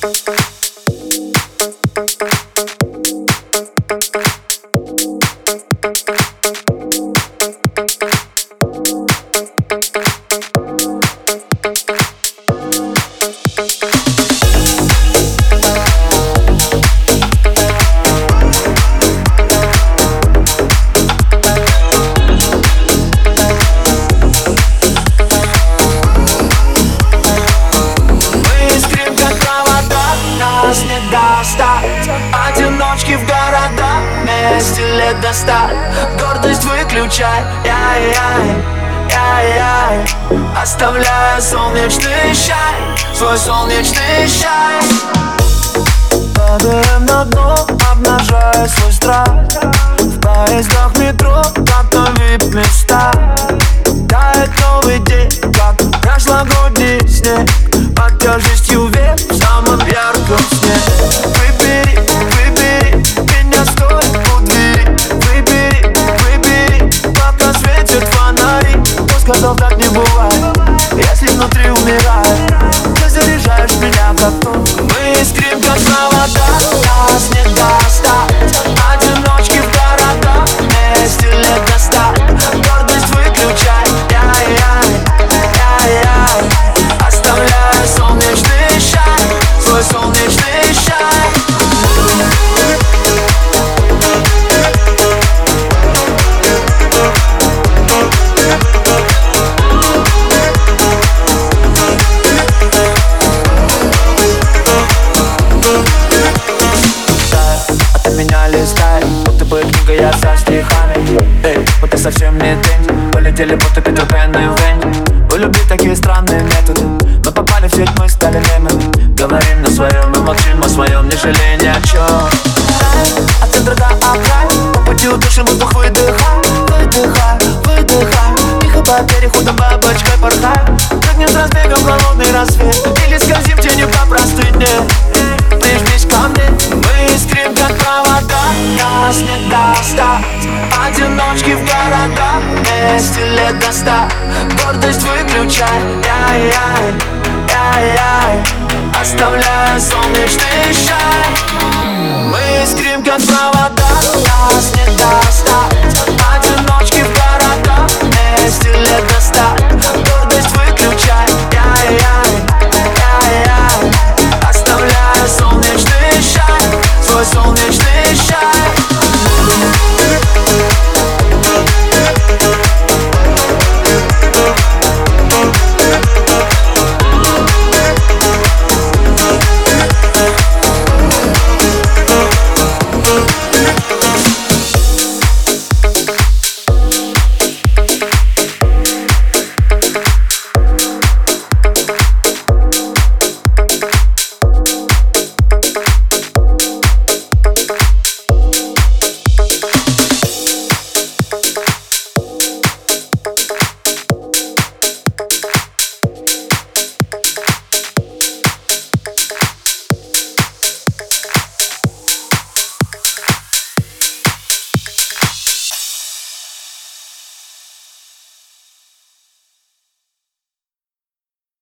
Thank. Вместе лет до ста Гордость выключай, яй-яй, яй-яй Оставляя солнечный чай, свой солнечный чай Падаем на дно, обнажая свой страх. В поездах метро, как на вип-места Тает новый день, как прошлогодний снег Сказал так не бывает, если внутри умирает. Ты заряжаешь меня как ток Мы искрим как провода, нас не достать стихами Эй, вот ты совсем не день. Полетели будто Питер Пен и Вэнь. У любви такие странные методы Мы попали в сеть, мы стали мемами Говорим на своем и молчим о своем Не жалея ни о чем От центра до окраин По пути удушим воздух выдыхай Выдыхай, выдыхай. Тихо по бабочкой Нас не достать Одиночки в города Вместе лет до ста Гордость выключай Яй-яй, яй-яй. Оставляя солнечный чай Мы искрим как провода